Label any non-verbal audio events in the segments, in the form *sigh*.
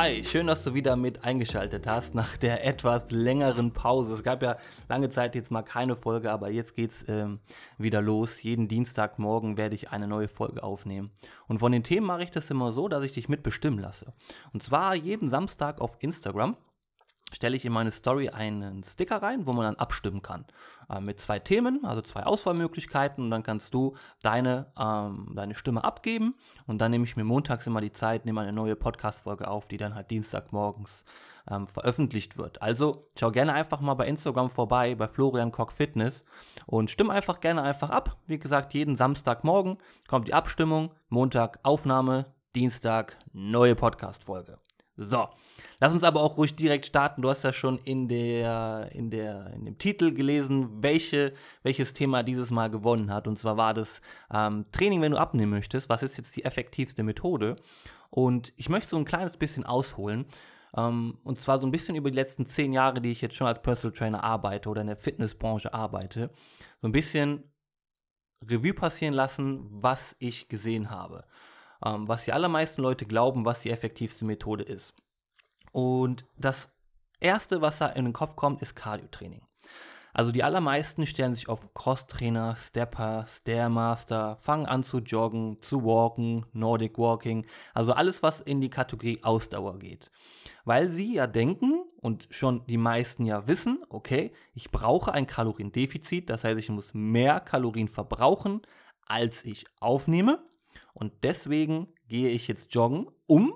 Hi, schön, dass du wieder mit eingeschaltet hast nach der etwas längeren Pause. Es gab ja lange Zeit jetzt mal keine Folge, aber jetzt geht's ähm, wieder los. Jeden Dienstagmorgen werde ich eine neue Folge aufnehmen. Und von den Themen mache ich das immer so, dass ich dich mitbestimmen lasse. Und zwar jeden Samstag auf Instagram stelle ich in meine Story einen Sticker rein, wo man dann abstimmen kann. Äh, mit zwei Themen, also zwei Auswahlmöglichkeiten und dann kannst du deine, ähm, deine Stimme abgeben und dann nehme ich mir montags immer die Zeit, nehme eine neue Podcast-Folge auf, die dann halt Dienstagmorgens ähm, veröffentlicht wird. Also schau gerne einfach mal bei Instagram vorbei, bei Florian Koch Fitness und stimm einfach gerne einfach ab. Wie gesagt, jeden Samstagmorgen kommt die Abstimmung, Montag Aufnahme, Dienstag neue Podcast-Folge. So, lass uns aber auch ruhig direkt starten. Du hast ja schon in, der, in, der, in dem Titel gelesen, welche, welches Thema dieses Mal gewonnen hat. Und zwar war das ähm, Training, wenn du abnehmen möchtest. Was ist jetzt die effektivste Methode? Und ich möchte so ein kleines bisschen ausholen. Ähm, und zwar so ein bisschen über die letzten zehn Jahre, die ich jetzt schon als Personal Trainer arbeite oder in der Fitnessbranche arbeite. So ein bisschen Revue passieren lassen, was ich gesehen habe ähm, was die allermeisten Leute glauben, was die effektivste Methode ist. Und das Erste, was da in den Kopf kommt, ist Cardio-Training. Also die allermeisten stellen sich auf Cross-Trainer, Stepper, Stairmaster, fangen an zu joggen, zu walken, Nordic Walking, also alles, was in die Kategorie Ausdauer geht. Weil sie ja denken und schon die meisten ja wissen, okay, ich brauche ein Kaloriendefizit, das heißt, ich muss mehr Kalorien verbrauchen, als ich aufnehme. Und deswegen gehe ich jetzt joggen, um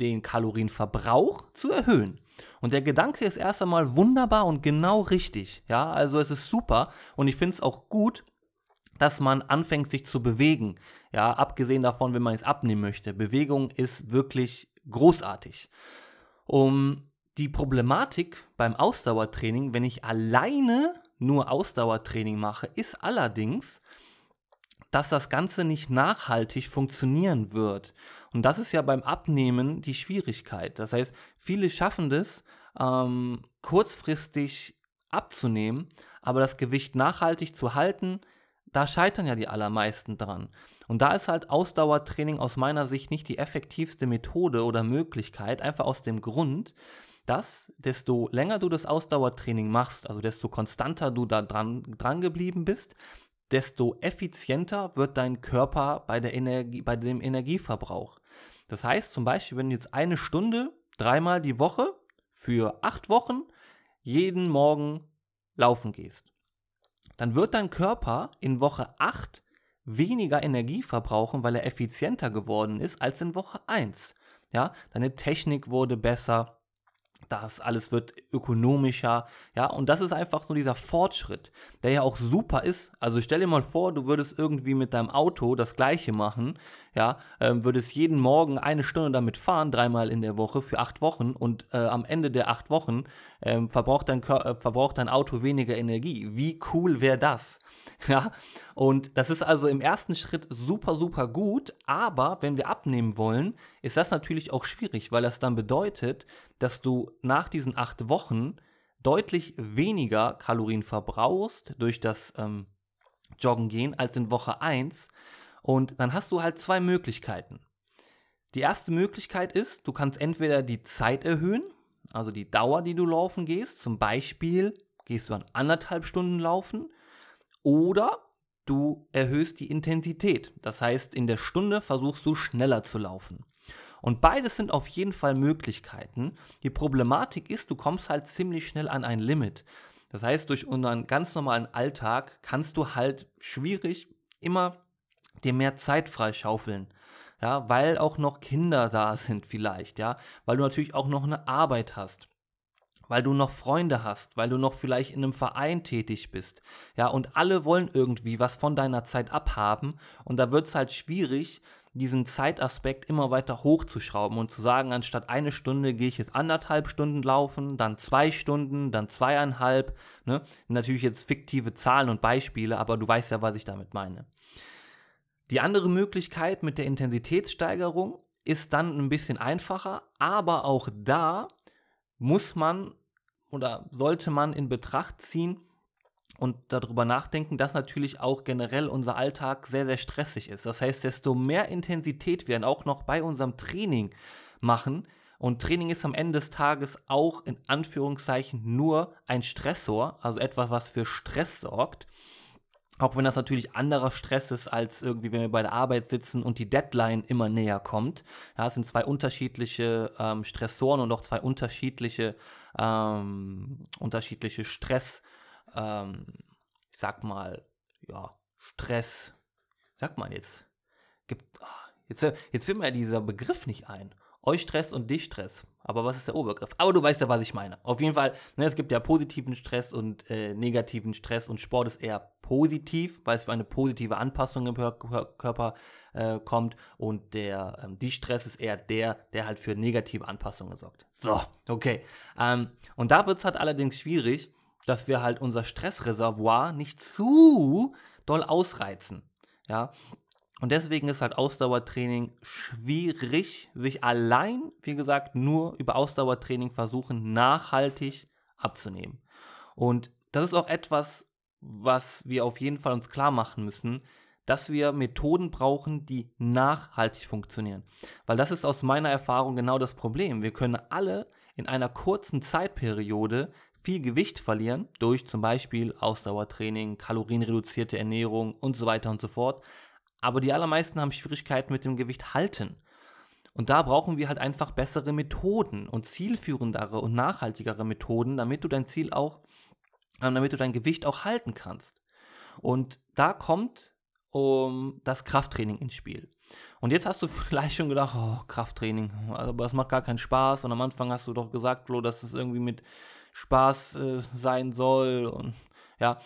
den Kalorienverbrauch zu erhöhen. Und der Gedanke ist erst einmal wunderbar und genau richtig. Ja, also es ist super und ich finde es auch gut, dass man anfängt, sich zu bewegen. Ja, abgesehen davon, wenn man es abnehmen möchte. Bewegung ist wirklich großartig. Um die Problematik beim Ausdauertraining, wenn ich alleine nur Ausdauertraining mache, ist allerdings, dass das Ganze nicht nachhaltig funktionieren wird. Und das ist ja beim Abnehmen die Schwierigkeit. Das heißt, viele schaffen das, ähm, kurzfristig abzunehmen, aber das Gewicht nachhaltig zu halten, da scheitern ja die allermeisten dran. Und da ist halt Ausdauertraining aus meiner Sicht nicht die effektivste Methode oder Möglichkeit, einfach aus dem Grund, dass desto länger du das Ausdauertraining machst, also desto konstanter du da dran, dran geblieben bist, desto effizienter wird dein Körper bei, der Energie, bei dem Energieverbrauch. Das heißt zum Beispiel, wenn du jetzt eine Stunde dreimal die Woche für acht Wochen jeden Morgen laufen gehst, dann wird dein Körper in Woche 8 weniger Energie verbrauchen, weil er effizienter geworden ist als in Woche 1. Ja, deine Technik wurde besser, das alles wird ökonomischer, ja, und das ist einfach so dieser Fortschritt, der ja auch super ist. Also stell dir mal vor, du würdest irgendwie mit deinem Auto das gleiche machen, ja, ähm, würdest jeden Morgen eine Stunde damit fahren, dreimal in der Woche für acht Wochen und äh, am Ende der acht Wochen ähm, verbraucht, dein äh, verbraucht dein Auto weniger Energie. Wie cool wäre das? *laughs* Ja, und das ist also im ersten Schritt super, super gut, aber wenn wir abnehmen wollen, ist das natürlich auch schwierig, weil das dann bedeutet, dass du nach diesen acht Wochen deutlich weniger Kalorien verbrauchst durch das ähm, Joggen gehen als in Woche 1. Und dann hast du halt zwei Möglichkeiten. Die erste Möglichkeit ist, du kannst entweder die Zeit erhöhen, also die Dauer, die du laufen gehst. Zum Beispiel gehst du an anderthalb Stunden laufen. Oder du erhöhst die Intensität. Das heißt, in der Stunde versuchst du schneller zu laufen. Und beides sind auf jeden Fall Möglichkeiten. Die Problematik ist, du kommst halt ziemlich schnell an ein Limit. Das heißt, durch unseren ganz normalen Alltag kannst du halt schwierig immer dir mehr Zeit freischaufeln. Ja, weil auch noch Kinder da sind vielleicht, ja, weil du natürlich auch noch eine Arbeit hast weil du noch Freunde hast, weil du noch vielleicht in einem Verein tätig bist. Ja, und alle wollen irgendwie was von deiner Zeit abhaben und da wird es halt schwierig, diesen Zeitaspekt immer weiter hochzuschrauben und zu sagen, anstatt eine Stunde gehe ich jetzt anderthalb Stunden laufen, dann zwei Stunden, dann zweieinhalb. Ne? Natürlich jetzt fiktive Zahlen und Beispiele, aber du weißt ja, was ich damit meine. Die andere Möglichkeit mit der Intensitätssteigerung ist dann ein bisschen einfacher, aber auch da muss man oder sollte man in Betracht ziehen, und darüber nachdenken, dass natürlich auch generell unser Alltag sehr, sehr stressig ist. Das heißt, desto mehr Intensität wir auch noch bei unserem Training machen, Und Training ist am Ende des Tages auch in Anführungszeichen nur ein Stressor, also etwas, was für Stress sorgt. Auch wenn das natürlich anderer Stress ist, als irgendwie, wenn wir bei der Arbeit sitzen und die Deadline immer näher kommt. Ja, es sind zwei unterschiedliche ähm, Stressoren und auch zwei unterschiedliche, ähm, unterschiedliche Stress, ähm, ich sag mal, ja, Stress, sagt man jetzt, gibt, ah, jetzt, jetzt fällt mir dieser Begriff nicht ein. Euch Stress und dich Stress. Aber was ist der Obergriff? Aber du weißt ja, was ich meine. Auf jeden Fall, ne, es gibt ja positiven Stress und äh, negativen Stress und Sport ist eher positiv, weil es für eine positive Anpassung im Körper äh, kommt und der ähm, die Stress ist eher der, der halt für negative Anpassungen sorgt. So, okay. Ähm, und da wird es halt allerdings schwierig, dass wir halt unser Stressreservoir nicht zu doll ausreizen. Ja, und deswegen ist halt Ausdauertraining schwierig, sich allein, wie gesagt, nur über Ausdauertraining versuchen, nachhaltig abzunehmen. Und das ist auch etwas, was wir auf jeden Fall uns klar machen müssen, dass wir Methoden brauchen, die nachhaltig funktionieren. Weil das ist aus meiner Erfahrung genau das Problem. Wir können alle in einer kurzen Zeitperiode viel Gewicht verlieren durch zum Beispiel Ausdauertraining, kalorienreduzierte Ernährung und so weiter und so fort aber die allermeisten haben Schwierigkeiten mit dem Gewicht halten. Und da brauchen wir halt einfach bessere Methoden und zielführendere und nachhaltigere Methoden, damit du dein Ziel auch, äh, damit du dein Gewicht auch halten kannst. Und da kommt um das Krafttraining ins Spiel. Und jetzt hast du *laughs* vielleicht schon gedacht, oh, Krafttraining, aber das macht gar keinen Spaß. Und am Anfang hast du doch gesagt, Flo, dass es irgendwie mit Spaß äh, sein soll. Und ja,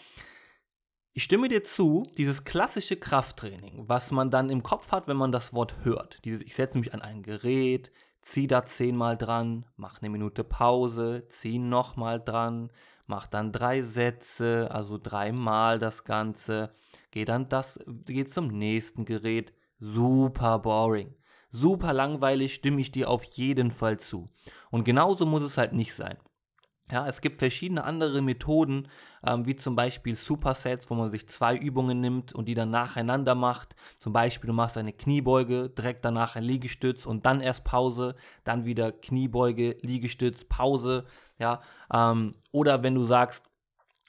ich stimme dir zu, dieses klassische Krafttraining, was man dann im Kopf hat, wenn man das Wort hört. Dieses, ich setze mich an ein Gerät, ziehe da zehnmal dran, mache eine Minute Pause, ziehe nochmal dran, mache dann drei Sätze, also dreimal das Ganze, gehe dann das, gehe zum nächsten Gerät. Super boring. Super langweilig, stimme ich dir auf jeden Fall zu. Und genauso muss es halt nicht sein. Ja, es gibt verschiedene andere Methoden, ähm, wie zum Beispiel Supersets, wo man sich zwei Übungen nimmt und die dann nacheinander macht. Zum Beispiel, du machst eine Kniebeuge, direkt danach ein Liegestütz und dann erst Pause, dann wieder Kniebeuge, Liegestütz, Pause. Ja, ähm, oder wenn du sagst,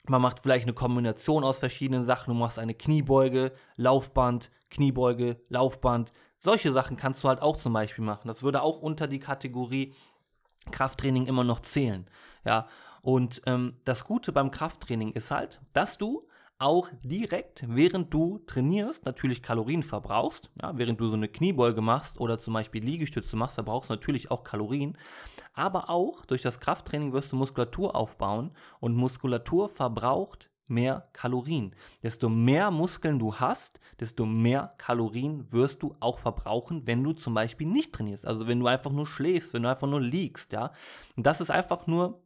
man macht vielleicht eine Kombination aus verschiedenen Sachen. Du machst eine Kniebeuge, Laufband, Kniebeuge, Laufband. Solche Sachen kannst du halt auch zum Beispiel machen. Das würde auch unter die Kategorie Krafttraining immer noch zählen. Ja, und ähm, das Gute beim Krafttraining ist halt, dass du auch direkt, während du trainierst, natürlich Kalorien verbrauchst. Ja, während du so eine Kniebeuge machst oder zum Beispiel Liegestütze machst, da brauchst du natürlich auch Kalorien. Aber auch durch das Krafttraining wirst du Muskulatur aufbauen und Muskulatur verbraucht mehr Kalorien. Desto mehr Muskeln du hast, desto mehr Kalorien wirst du auch verbrauchen, wenn du zum Beispiel nicht trainierst. Also wenn du einfach nur schläfst, wenn du einfach nur liegst, ja. Und das ist einfach nur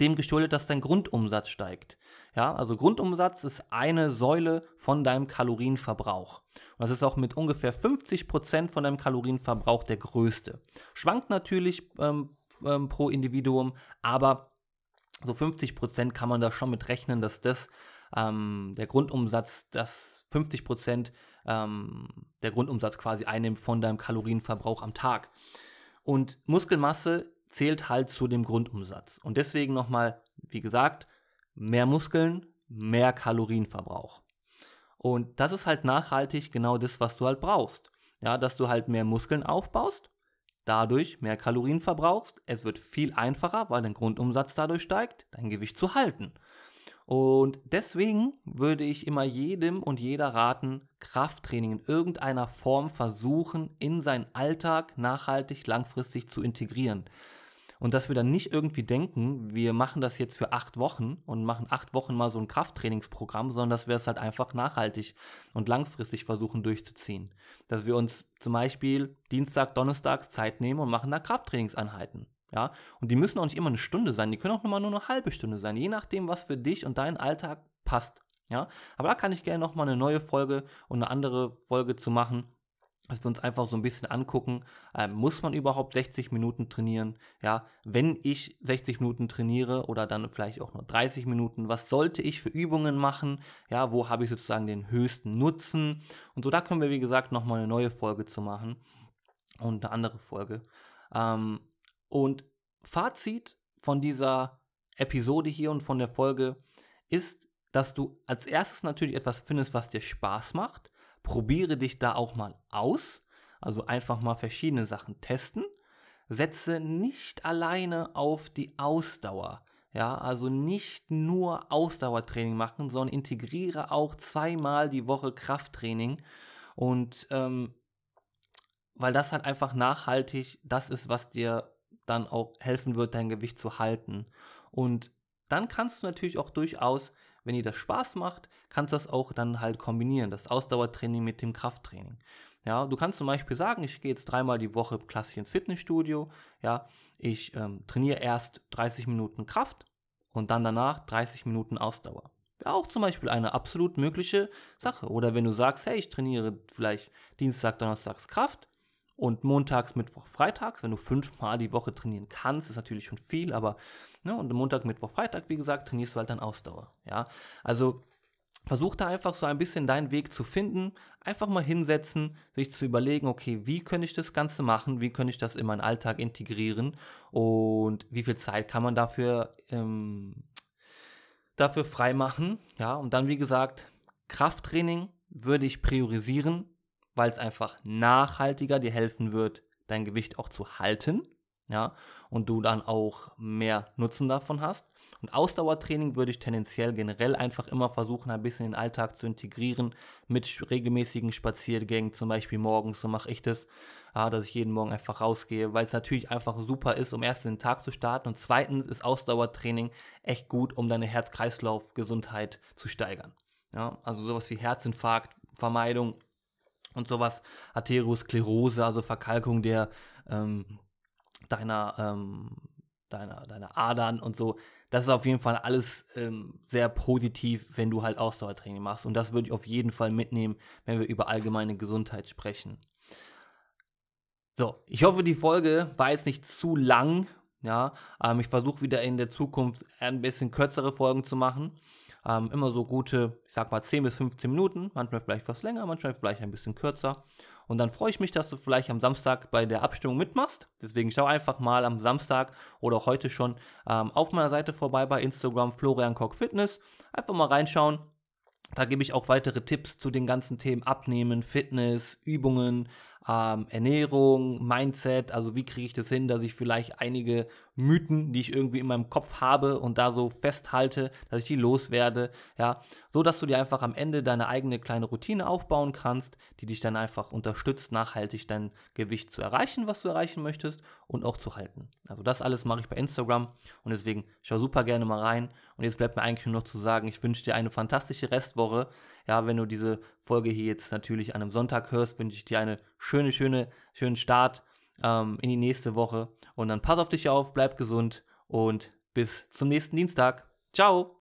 dem geschuldet, dass dein Grundumsatz steigt. Ja, also Grundumsatz ist eine Säule von deinem Kalorienverbrauch. Und das ist auch mit ungefähr 50% von deinem Kalorienverbrauch der größte. Schwankt natürlich ähm, ähm, pro Individuum, aber so 50% kann man da schon mit rechnen, dass das ähm, der Grundumsatz, dass 50% ähm, der Grundumsatz quasi einnimmt von deinem Kalorienverbrauch am Tag. Und Muskelmasse zählt halt zu dem Grundumsatz. Und deswegen nochmal, wie gesagt, mehr Muskeln, mehr Kalorienverbrauch. Und das ist halt nachhaltig genau das, was du halt brauchst. Ja, dass du halt mehr Muskeln aufbaust, dadurch mehr Kalorien verbrauchst. Es wird viel einfacher, weil dein Grundumsatz dadurch steigt, dein Gewicht zu halten. Und deswegen würde ich immer jedem und jeder raten, Krafttraining in irgendeiner Form versuchen, in seinen Alltag nachhaltig langfristig zu integrieren. Und dass wir dann nicht irgendwie denken, wir machen das jetzt für acht Wochen und machen acht Wochen mal so ein Krafttrainingsprogramm, sondern dass wir es halt einfach nachhaltig und langfristig versuchen durchzuziehen. Dass wir uns zum Beispiel Dienstag, Donnerstag Zeit nehmen und machen da Krafttrainingseinheiten. Ja, und die müssen auch nicht immer eine Stunde sein, die können auch nur, nur eine halbe Stunde sein, je nachdem, was für dich und deinen Alltag passt. Ja, aber da kann ich gerne nochmal eine neue Folge und eine andere Folge zu machen dass wir uns einfach so ein bisschen angucken, äh, muss man überhaupt 60 Minuten trainieren? Ja, wenn ich 60 Minuten trainiere oder dann vielleicht auch nur 30 Minuten, was sollte ich für Übungen machen? Ja, wo habe ich sozusagen den höchsten Nutzen? Und so, da können wir, wie gesagt, nochmal eine neue Folge zu machen und eine andere Folge. Ähm, Und Fazit von dieser Episode hier und von der Folge ist, dass du als erstes natürlich etwas findest, was dir Spaß macht. Probiere dich da auch mal aus. Also einfach mal verschiedene Sachen testen. Setze nicht alleine auf die Ausdauer. Ja, also nicht nur Ausdauertraining machen, sondern integriere auch zweimal die Woche Krafttraining. Und ähm, weil das halt einfach nachhaltig das ist, was dir dann auch helfen wird, dein Gewicht zu halten. Und dann kannst du natürlich auch durchaus, wenn dir das Spaß macht, kannst du das auch dann halt kombinieren, das Ausdauertraining mit dem Krafttraining. Ja, du kannst zum Beispiel sagen, ich gehe jetzt dreimal die Woche klassisch ins Fitnessstudio. Ja, ich ähm, trainiere erst 30 Minuten Kraft und dann danach 30 Minuten Ausdauer. Wäre auch zum Beispiel eine absolut mögliche Sache. Oder wenn du sagst, hey, ich trainiere vielleicht Dienstag, Donnerstags Kraft und montags, Mittwoch, Freitags, wenn du fünfmal die Woche trainieren kannst, ist natürlich schon viel, aber ne, und Montag, Mittwoch, Freitag, wie gesagt, trainierst du halt dann Ausdauer. Ja, also versuch da einfach so ein bisschen deinen Weg zu finden, einfach mal hinsetzen, sich zu überlegen, okay, wie könnte ich das Ganze machen, wie könnte ich das in meinen Alltag integrieren und wie viel Zeit kann man dafür ähm, dafür freimachen. Ja, und dann wie gesagt, Krafttraining würde ich priorisieren, weil es einfach nachhaltiger dir helfen wird, dein Gewicht auch zu halten, ja, und du dann auch mehr Nutzen davon hast. Und Ausdauertraining würde ich tendenziell generell einfach immer versuchen, ein bisschen in den Alltag zu integrieren mit regelmäßigen Spaziergängen, zum Beispiel morgens, so mache ich das, ja, dass ich jeden Morgen einfach rausgehe, weil es natürlich einfach super ist, um erst den Tag zu starten und zweitens ist Ausdauertraining echt gut, um deine Herz-Kreislauf-Gesundheit zu steigern. Ja, also sowas wie Herzinfarkt, Vermeidung und sowas, Arteriosklerose, also Verkalkung der ähm, deiner, ähm, deiner, deiner Adern und so. Das ist auf jeden Fall alles ähm, sehr positiv, wenn du halt Ausdauertraining machst. Und das würde ich auf jeden Fall mitnehmen, wenn wir über allgemeine Gesundheit sprechen. So, ich hoffe, die Folge war jetzt nicht zu lang. Ja, ähm, ich versuche wieder in der Zukunft ein bisschen kürzere Folgen zu machen. Ähm, immer so gute, ich sag mal 10 bis 15 Minuten, manchmal vielleicht was länger, manchmal vielleicht ein bisschen kürzer. Und dann freue ich mich, dass du vielleicht am Samstag bei der Abstimmung mitmachst. Deswegen schau einfach mal am Samstag oder auch heute schon ähm, auf meiner Seite vorbei bei Instagram Florian Koch Fitness. Einfach mal reinschauen. Da gebe ich auch weitere Tipps zu den ganzen Themen Abnehmen, Fitness, Übungen, ähm, Ernährung, Mindset, also wie kriege ich das hin, dass ich vielleicht einige Mythen, die ich irgendwie in meinem Kopf habe und da so festhalte, dass ich die loswerde, ja, so dass du dir einfach am Ende deine eigene kleine Routine aufbauen kannst, die dich dann einfach unterstützt, nachhaltig dein Gewicht zu erreichen, was du erreichen möchtest und auch zu halten. Also das alles mache ich bei Instagram und deswegen schau super gerne mal rein und jetzt bleibt mir eigentlich nur noch zu sagen, ich wünsche dir eine fantastische Restwoche. Ja, wenn du diese Folge hier jetzt natürlich an einem Sonntag hörst, wünsche ich dir eine schöne, schöne, schönen Start ähm, in die nächste Woche. Und dann pass auf dich auf, bleib gesund und bis zum nächsten Dienstag. Ciao!